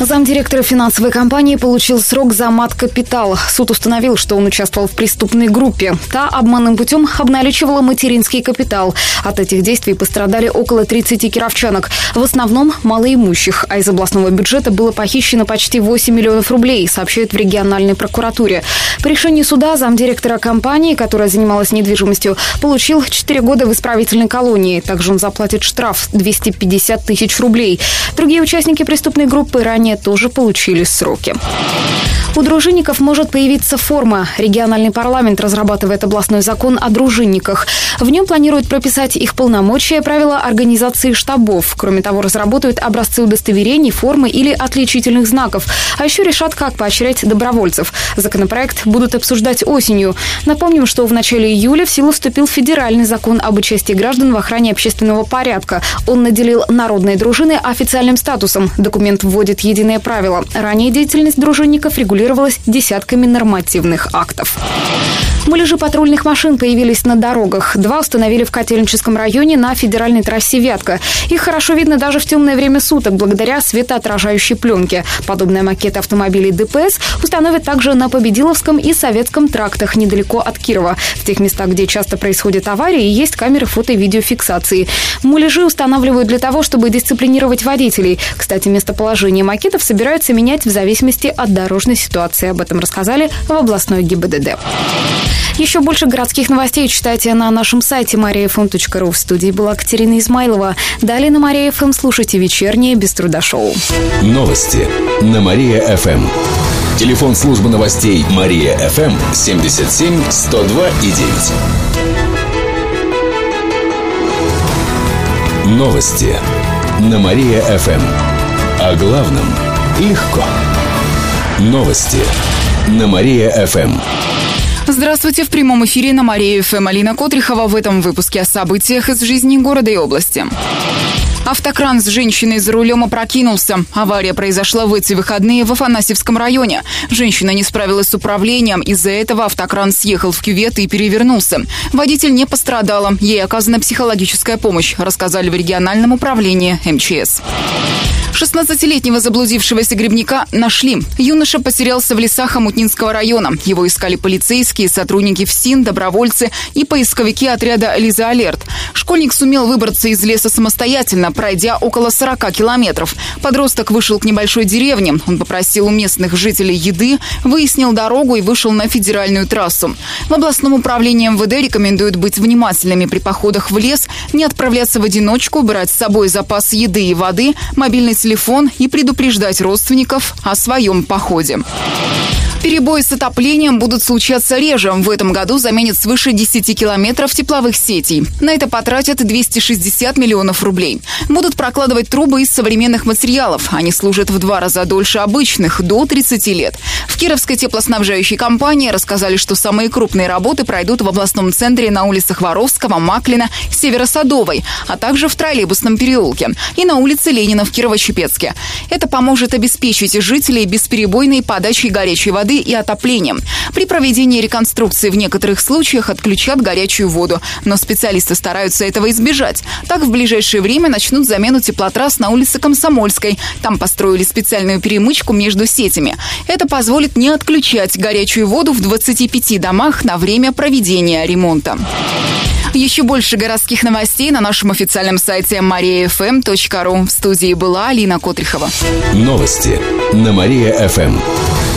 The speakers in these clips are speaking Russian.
Замдиректора финансовой компании получил срок за мат-капитал. Суд установил, что он участвовал в преступной группе. Та обманным путем обналичивала материнский капитал. От этих действий пострадали около 30 кировчанок. В основном малоимущих. А из областного бюджета было похищено почти 8 миллионов рублей, сообщают в региональной прокуратуре. По решению суда замдиректора компании, которая занималась недвижимостью, получил 4 года в исправительной колонии. Также он заплатит штраф 250 тысяч рублей. Другие участники преступной группы ранее ранее тоже получили сроки. У дружинников может появиться форма. Региональный парламент разрабатывает областной закон о дружинниках. В нем планируют прописать их полномочия, правила организации штабов. Кроме того, разработают образцы удостоверений, формы или отличительных знаков. А еще решат, как поощрять добровольцев. Законопроект будут обсуждать осенью. Напомним, что в начале июля в силу вступил федеральный закон об участии граждан в охране общественного порядка. Он наделил народные дружины официальным статусом. Документ вводит единые правила. Ранее деятельность дружинников регулировалась десятками нормативных актов. Муляжи патрульных машин появились на дорогах. Два установили в Котельническом районе на федеральной трассе «Вятка». Их хорошо видно даже в темное время суток благодаря светоотражающей пленке. Подобные макеты автомобилей ДПС установят также на Победиловском и Советском трактах недалеко от Кирова. В тех местах, где часто происходят аварии, есть камеры фото- и видеофиксации. Муляжи устанавливают для того, чтобы дисциплинировать водителей. Кстати, местоположение макетов собираются менять в зависимости от дорожной ситуации. Об этом рассказали в областной ГИБДД. Еще больше городских новостей читайте на нашем сайте mariafm.ru. В студии была Катерина Измайлова. Далее на Мария ФМ слушайте вечернее без труда шоу. Новости на Мария-ФМ. Телефон службы новостей Мария-ФМ 77 102 и 9. Новости на Мария-ФМ. О главном легко. Новости на Мария-ФМ. Здравствуйте, в прямом эфире на Мария ФМ Алина Котрихова в этом выпуске о событиях из жизни города и области. Автокран с женщиной за рулем опрокинулся. Авария произошла в эти выходные в Афанасьевском районе. Женщина не справилась с управлением. Из-за этого автокран съехал в кювет и перевернулся. Водитель не пострадала. Ей оказана психологическая помощь, рассказали в региональном управлении МЧС. 16-летнего заблудившегося грибника нашли. Юноша потерялся в лесах Амутнинского района. Его искали полицейские, сотрудники ФСИН, добровольцы и поисковики отряда «Лиза Алерт». Школьник сумел выбраться из леса самостоятельно, пройдя около 40 километров. Подросток вышел к небольшой деревне. Он попросил у местных жителей еды, выяснил дорогу и вышел на федеральную трассу. В областном управлении МВД рекомендуют быть внимательными при походах в лес, не отправляться в одиночку, брать с собой запас еды и воды, мобильный телефон и предупреждать родственников о своем походе. Перебои с отоплением будут случаться реже. В этом году заменят свыше 10 километров тепловых сетей. На это потратят 260 миллионов рублей. Будут прокладывать трубы из современных материалов. Они служат в два раза дольше обычных, до 30 лет. В Кировской теплоснабжающей компании рассказали, что самые крупные работы пройдут в областном центре на улицах Воровского, Маклина, Северо-Садовой, а также в троллейбусном переулке и на улице Ленина в Кирово-Чепецке. Это поможет обеспечить жителей бесперебойной подачей горячей воды и отоплением. При проведении реконструкции в некоторых случаях отключат горячую воду, но специалисты стараются этого избежать. Так в ближайшее время начнут замену теплотрасс на улице Комсомольской. Там построили специальную перемычку между сетями. Это позволит не отключать горячую воду в 25 домах на время проведения ремонта. Еще больше городских новостей на нашем официальном сайте mariafm.ru. В студии была Алина Котрихова. Новости на Мария-ФМ.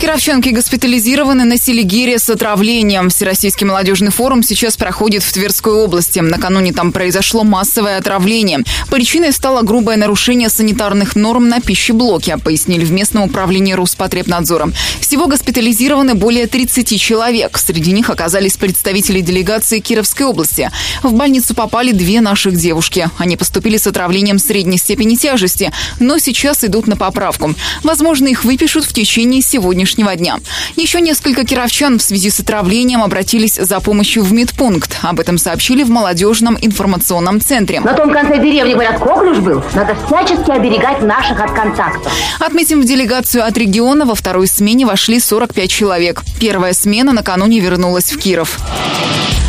Кировчанки госпитализированы на Селигере с отравлением. Всероссийский молодежный форум сейчас проходит в Тверской области. Накануне там произошло массовое отравление. Причиной стало грубое нарушение санитарных норм на пищеблоке, пояснили в местном управлении Роспотребнадзора. Всего госпитализированы более 30 человек. Среди них оказались представители делегации Кировской области. В больницу попали две наших девушки. Они поступили с отравлением средней степени тяжести, но сейчас идут на поправку. Возможно, их выпишут в течение сегодняшнего сегодняшнего дня. Еще несколько кировчан в связи с отравлением обратились за помощью в медпункт. Об этом сообщили в молодежном информационном центре. На том конце деревни, говорят, коклюш был. Надо всячески оберегать наших от контактов. Отметим, в делегацию от региона во второй смене вошли 45 человек. Первая смена накануне вернулась в Киров.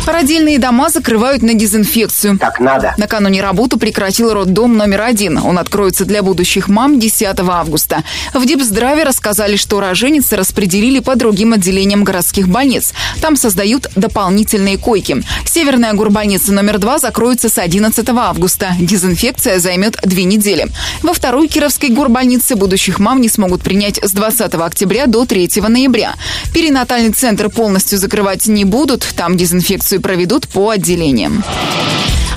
Родильные дома закрывают на дезинфекцию. Так надо. Накануне работу прекратил роддом номер один. Он откроется для будущих мам 10 августа. В Дипздраве рассказали, что роженицы распределили по другим отделениям городских больниц. Там создают дополнительные койки. Северная горбольница номер два закроется с 11 августа. Дезинфекция займет две недели. Во второй Кировской горбольнице будущих мам не смогут принять с 20 октября до 3 ноября. Перинатальный центр полностью закрывать не будут. Там дезинфекцию проведут по отделениям.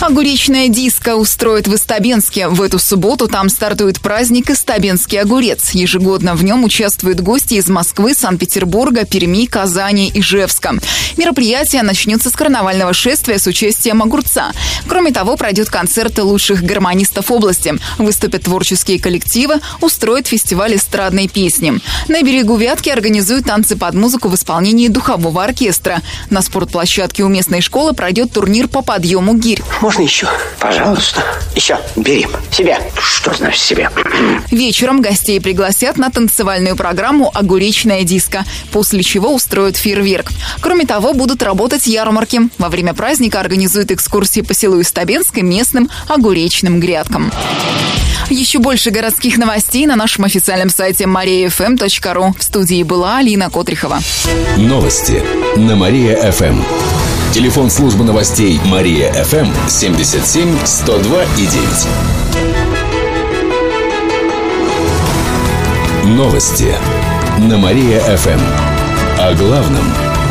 Огуречная диско устроит в Истабенске. В эту субботу там стартует праздник «Истабенский огурец». Ежегодно в нем участвуют гости из Москвы, Санкт-Петербурга, Перми, Казани, и Ижевска. Мероприятие начнется с карнавального шествия с участием огурца. Кроме того, пройдет концерт лучших гармонистов области. Выступят творческие коллективы, устроят фестиваль эстрадной песни. На берегу Вятки организуют танцы под музыку в исполнении духового оркестра. На спортплощадке у местной школы пройдет турнир по подъему гирь. Можно еще? Пожалуйста. Еще. Бери. Себе. Что значит себе? Вечером гостей пригласят на танцевальную программу «Огуречная диско», после чего устроят фейерверк. Кроме того, будут работать ярмарки. Во время праздника организуют экскурсии по селу Истабенск и местным огуречным грядкам. Еще больше городских новостей на нашем официальном сайте mariafm.ru. В студии была Алина Котрихова. Новости на Мария-ФМ. Телефон службы новостей Мария ФМ 77 102 и 9. Новости на Мария ФМ. О главном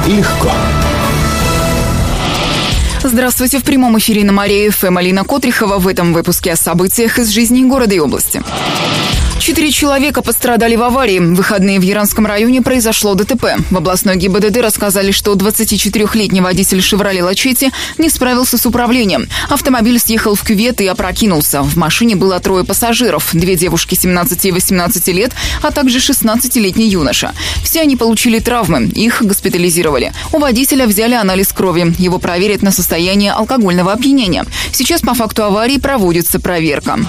легко. Здравствуйте. В прямом эфире на Мария ФМ Алина Котрихова в этом выпуске о событиях из жизни города и области. Четыре человека пострадали в аварии. В выходные в Яранском районе произошло ДТП. В областной ГИБДД рассказали, что 24-летний водитель «Шевроле Лачети» не справился с управлением. Автомобиль съехал в кювет и опрокинулся. В машине было трое пассажиров. Две девушки 17 и 18 лет, а также 16-летний юноша. Все они получили травмы. Их госпитализировали. У водителя взяли анализ крови. Его проверят на состояние алкогольного опьянения. Сейчас по факту аварии проводится проверка.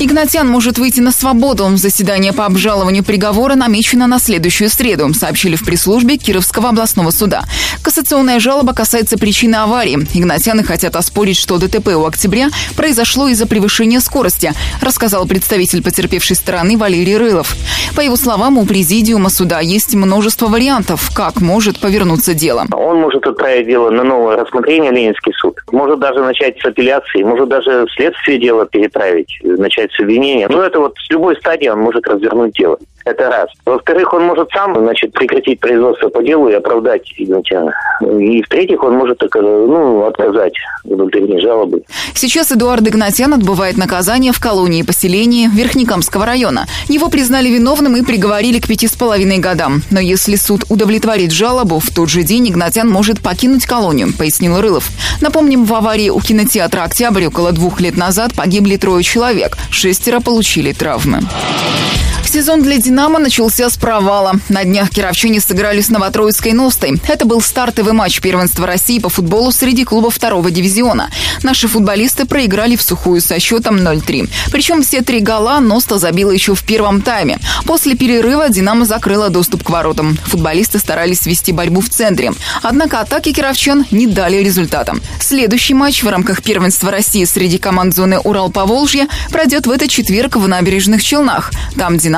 Игнатьян может выйти на свободу. Заседание по обжалованию приговора намечено на следующую среду, сообщили в пресс-службе Кировского областного суда. Кассационная жалоба касается причины аварии. Игнатьяны хотят оспорить, что ДТП у октября произошло из-за превышения скорости, рассказал представитель потерпевшей стороны Валерий Рылов. По его словам, у президиума суда есть множество вариантов, как может повернуться дело. Он может отправить дело на новое рассмотрение Ленинский суд. Может даже начать с апелляции, может даже следствие дела переправить, начать с обвинения. Ну, это вот любой стадии он может развернуть дело. Это раз. Во-вторых, он может сам, значит, прекратить производство по делу и оправдать Игнатьяна. И в-третьих, он может ну, отказать внутренней жалобы. Сейчас Эдуард Игнатьян отбывает наказание в колонии поселения Верхнекамского района. Его признали виновным и приговорили к пяти с половиной годам. Но если суд удовлетворит жалобу, в тот же день Игнатьян может покинуть колонию, пояснил Рылов. Напомним, в аварии у кинотеатра «Октябрь» около двух лет назад погибли трое человек. Шестеро получили травмы. Сезон для «Динамо» начался с провала. На днях кировчане сыграли с Новотроицкой «Ностой». Это был стартовый матч первенства России по футболу среди клубов второго дивизиона. Наши футболисты проиграли в сухую со счетом 0-3. Причем все три гола «Носта» забила еще в первом тайме. После перерыва «Динамо» закрыла доступ к воротам. Футболисты старались вести борьбу в центре. Однако атаки кировчан не дали результата. Следующий матч в рамках первенства России среди команд зоны Урал-Поволжье пройдет в этот четверг в набережных Челнах. Там «Динамо»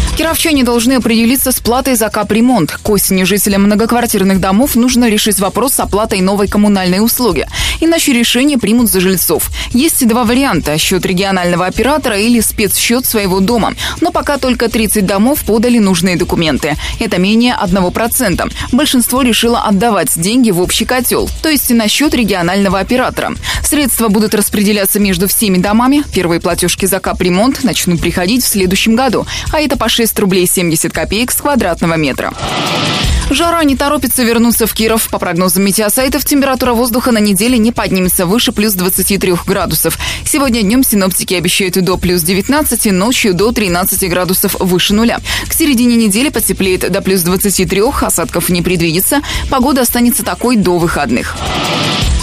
Кировчане должны определиться с платой за капремонт. К осени жителям многоквартирных домов нужно решить вопрос с оплатой новой коммунальной услуги. Иначе решение примут за жильцов. Есть два варианта – счет регионального оператора или спецсчет своего дома. Но пока только 30 домов подали нужные документы. Это менее 1%. Большинство решило отдавать деньги в общий котел, то есть на счет регионального оператора. Средства будут распределяться между всеми домами. Первые платежки за капремонт начнут приходить в следующем году, а это по 6 рублей 70 копеек с квадратного метра. Жара не торопится вернуться в Киров. По прогнозам метеосайтов, температура воздуха на неделе не поднимется выше плюс 23 градусов. Сегодня днем синоптики обещают до плюс 19, ночью до 13 градусов выше нуля. К середине недели потеплеет до плюс 23, осадков не предвидится. Погода останется такой до выходных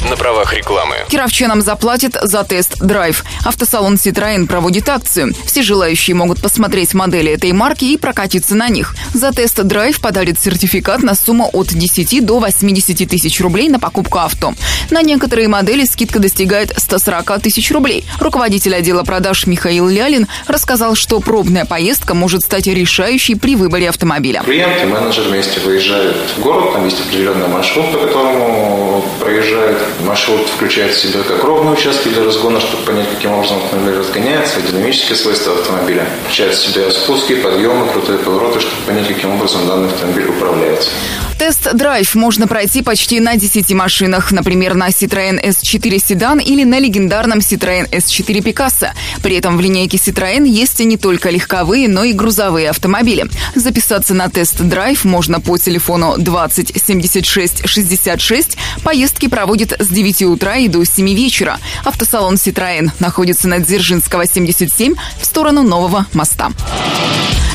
на правах рекламы. Кировчанам заплатят за тест-драйв. Автосалон Citroën проводит акцию. Все желающие могут посмотреть модели этой марки и прокатиться на них. За тест-драйв подарит сертификат на сумму от 10 до 80 тысяч рублей на покупку авто. На некоторые модели скидка достигает 140 тысяч рублей. Руководитель отдела продаж Михаил Лялин рассказал, что пробная поездка может стать решающей при выборе автомобиля. Клиент и менеджер вместе выезжают в город, там есть определенный маршрут, по которому проезжают Маршрут включает в себя как ровные участки для разгона, чтобы понять, каким образом автомобиль разгоняется, динамические свойства автомобиля. Включает в себя спуски, подъемы, крутые повороты, чтобы понять, каким образом данный автомобиль управляется. Тест-драйв можно пройти почти на 10 машинах, например, на Citroën S4 седан или на легендарном Citroën S4 Picasso. При этом в линейке Citroën есть не только легковые, но и грузовые автомобили. Записаться на тест-драйв можно по телефону 20 76 66. Поездки проводят с 9 утра и до 7 вечера. Автосалон Citroën находится на Дзержинского, 77 в сторону Нового моста.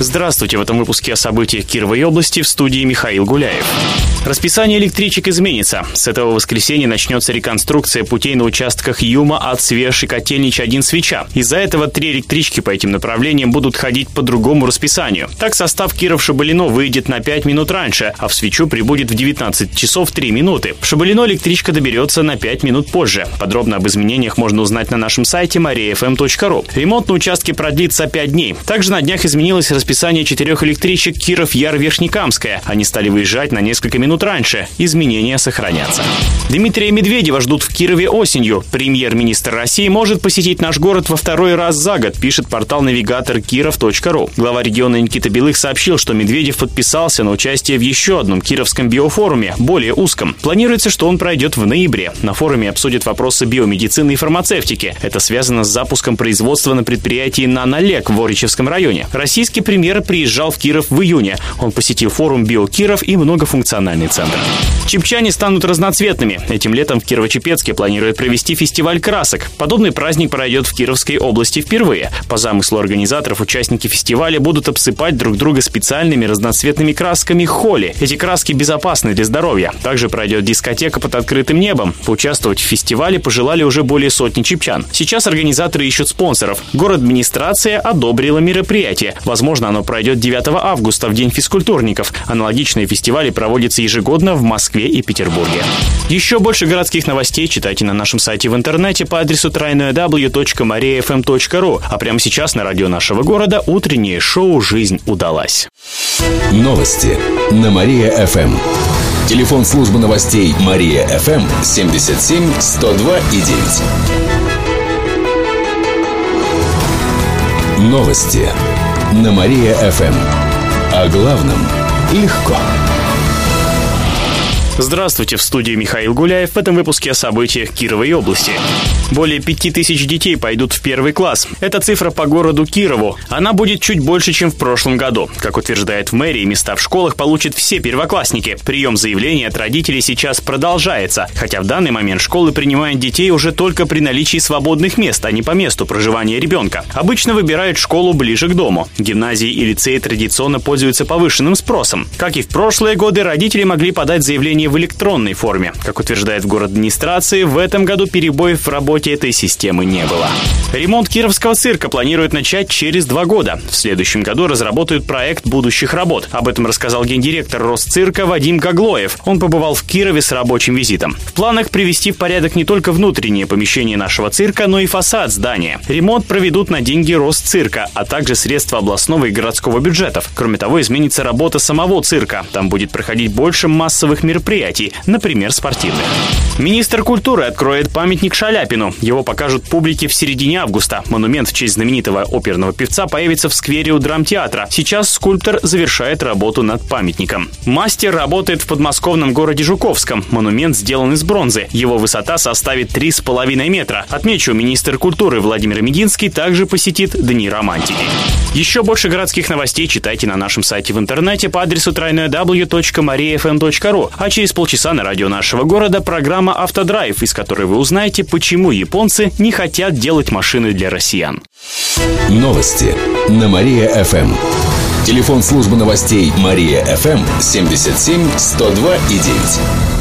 Здравствуйте! В этом выпуске о событиях Кировой области в студии Михаил Гуляев. Расписание электричек изменится. С этого воскресенья начнется реконструкция путей на участках Юма от Свеж и Котельнич 1 Свеча. Из-за этого три электрички по этим направлениям будут ходить по другому расписанию. Так состав Киров-Шабалино выйдет на 5 минут раньше, а в Свечу прибудет в 19 часов 3 минуты. В Шабалино электричка доберется на 5 минут позже. Подробно об изменениях можно узнать на нашем сайте mariafm.ru. Ремонт на участке продлится 5 дней. Также на днях изменилось расписание четырех электричек Киров-Яр-Верхнекамская. Они стали выезжать на несколько минут раньше. Изменения сохранятся. Дмитрия Медведева ждут в Кирове осенью. Премьер-министр России может посетить наш город во второй раз за год, пишет портал навигатор киров.ру. Глава региона Никита Белых сообщил, что Медведев подписался на участие в еще одном кировском биофоруме, более узком. Планируется, что он пройдет в ноябре. На форуме обсудят вопросы биомедицины и фармацевтики. Это связано с запуском производства на предприятии «Нанолек» в Оричевском районе. Российский премьер приезжал в Киров в июне. Он посетил форум «Биокиров» и многофункциональный центр. Чепчане станут разноцветными. Этим летом в Кирово-Чепецке планируют провести фестиваль красок. Подобный праздник пройдет в Кировской области впервые. По замыслу организаторов, участники фестиваля будут обсыпать друг друга специальными разноцветными красками холи. Эти краски безопасны для здоровья. Также пройдет дискотека под открытым небом. Поучаствовать в фестивале пожелали уже более сотни чепчан. Сейчас организаторы ищут спонсоров. Город администрация одобрила мероприятие. Возможно, оно пройдет 9 августа, в День физкультурников. Аналогичные фестивали проводятся ежегодно в Москве и Петербурге. Еще больше городских новостей читайте на нашем сайте в интернете по адресу www.mariafm.ru. А прямо сейчас на радио нашего города утреннее шоу «Жизнь удалась». Новости на Мария-ФМ. Телефон службы новостей Мария-ФМ 77 102 и 9. Новости на Мария-ФМ. О главном легко. Здравствуйте, в студии Михаил Гуляев. В этом выпуске о событиях Кировой области. Более пяти тысяч детей пойдут в первый класс. Это цифра по городу Кирову. Она будет чуть больше, чем в прошлом году. Как утверждает в мэрии, места в школах получат все первоклассники. Прием заявлений от родителей сейчас продолжается, хотя в данный момент школы принимают детей уже только при наличии свободных мест, а не по месту проживания ребенка. Обычно выбирают школу ближе к дому. Гимназии и лицеи традиционно пользуются повышенным спросом. Как и в прошлые годы, родители могли подать заявление в электронной форме. Как утверждает город администрации, в этом году перебоев в работе этой системы не было. Ремонт Кировского цирка планируют начать через два года. В следующем году разработают проект будущих работ. Об этом рассказал гендиректор Росцирка Вадим Гаглоев. Он побывал в Кирове с рабочим визитом. В планах привести в порядок не только внутренние помещения нашего цирка, но и фасад здания. Ремонт проведут на деньги Росцирка, а также средства областного и городского бюджетов. Кроме того, изменится работа самого цирка. Там будет проходить больше массовых мероприятий мероприятий, например, спортивных. Министр культуры откроет памятник Шаляпину. Его покажут публике в середине августа. Монумент в честь знаменитого оперного певца появится в сквере у драмтеатра. Сейчас скульптор завершает работу над памятником. Мастер работает в подмосковном городе Жуковском. Монумент сделан из бронзы. Его высота составит 3,5 метра. Отмечу, министр культуры Владимир Мединский также посетит Дни романтики. Еще больше городских новостей читайте на нашем сайте в интернете по адресу www.mariafm.ru, а через полчаса на радио нашего города программа «Автодрайв», из которой вы узнаете, почему японцы не хотят делать машины для россиян. Новости на Мария-ФМ. Телефон службы новостей Мария-ФМ 77 102 и 9.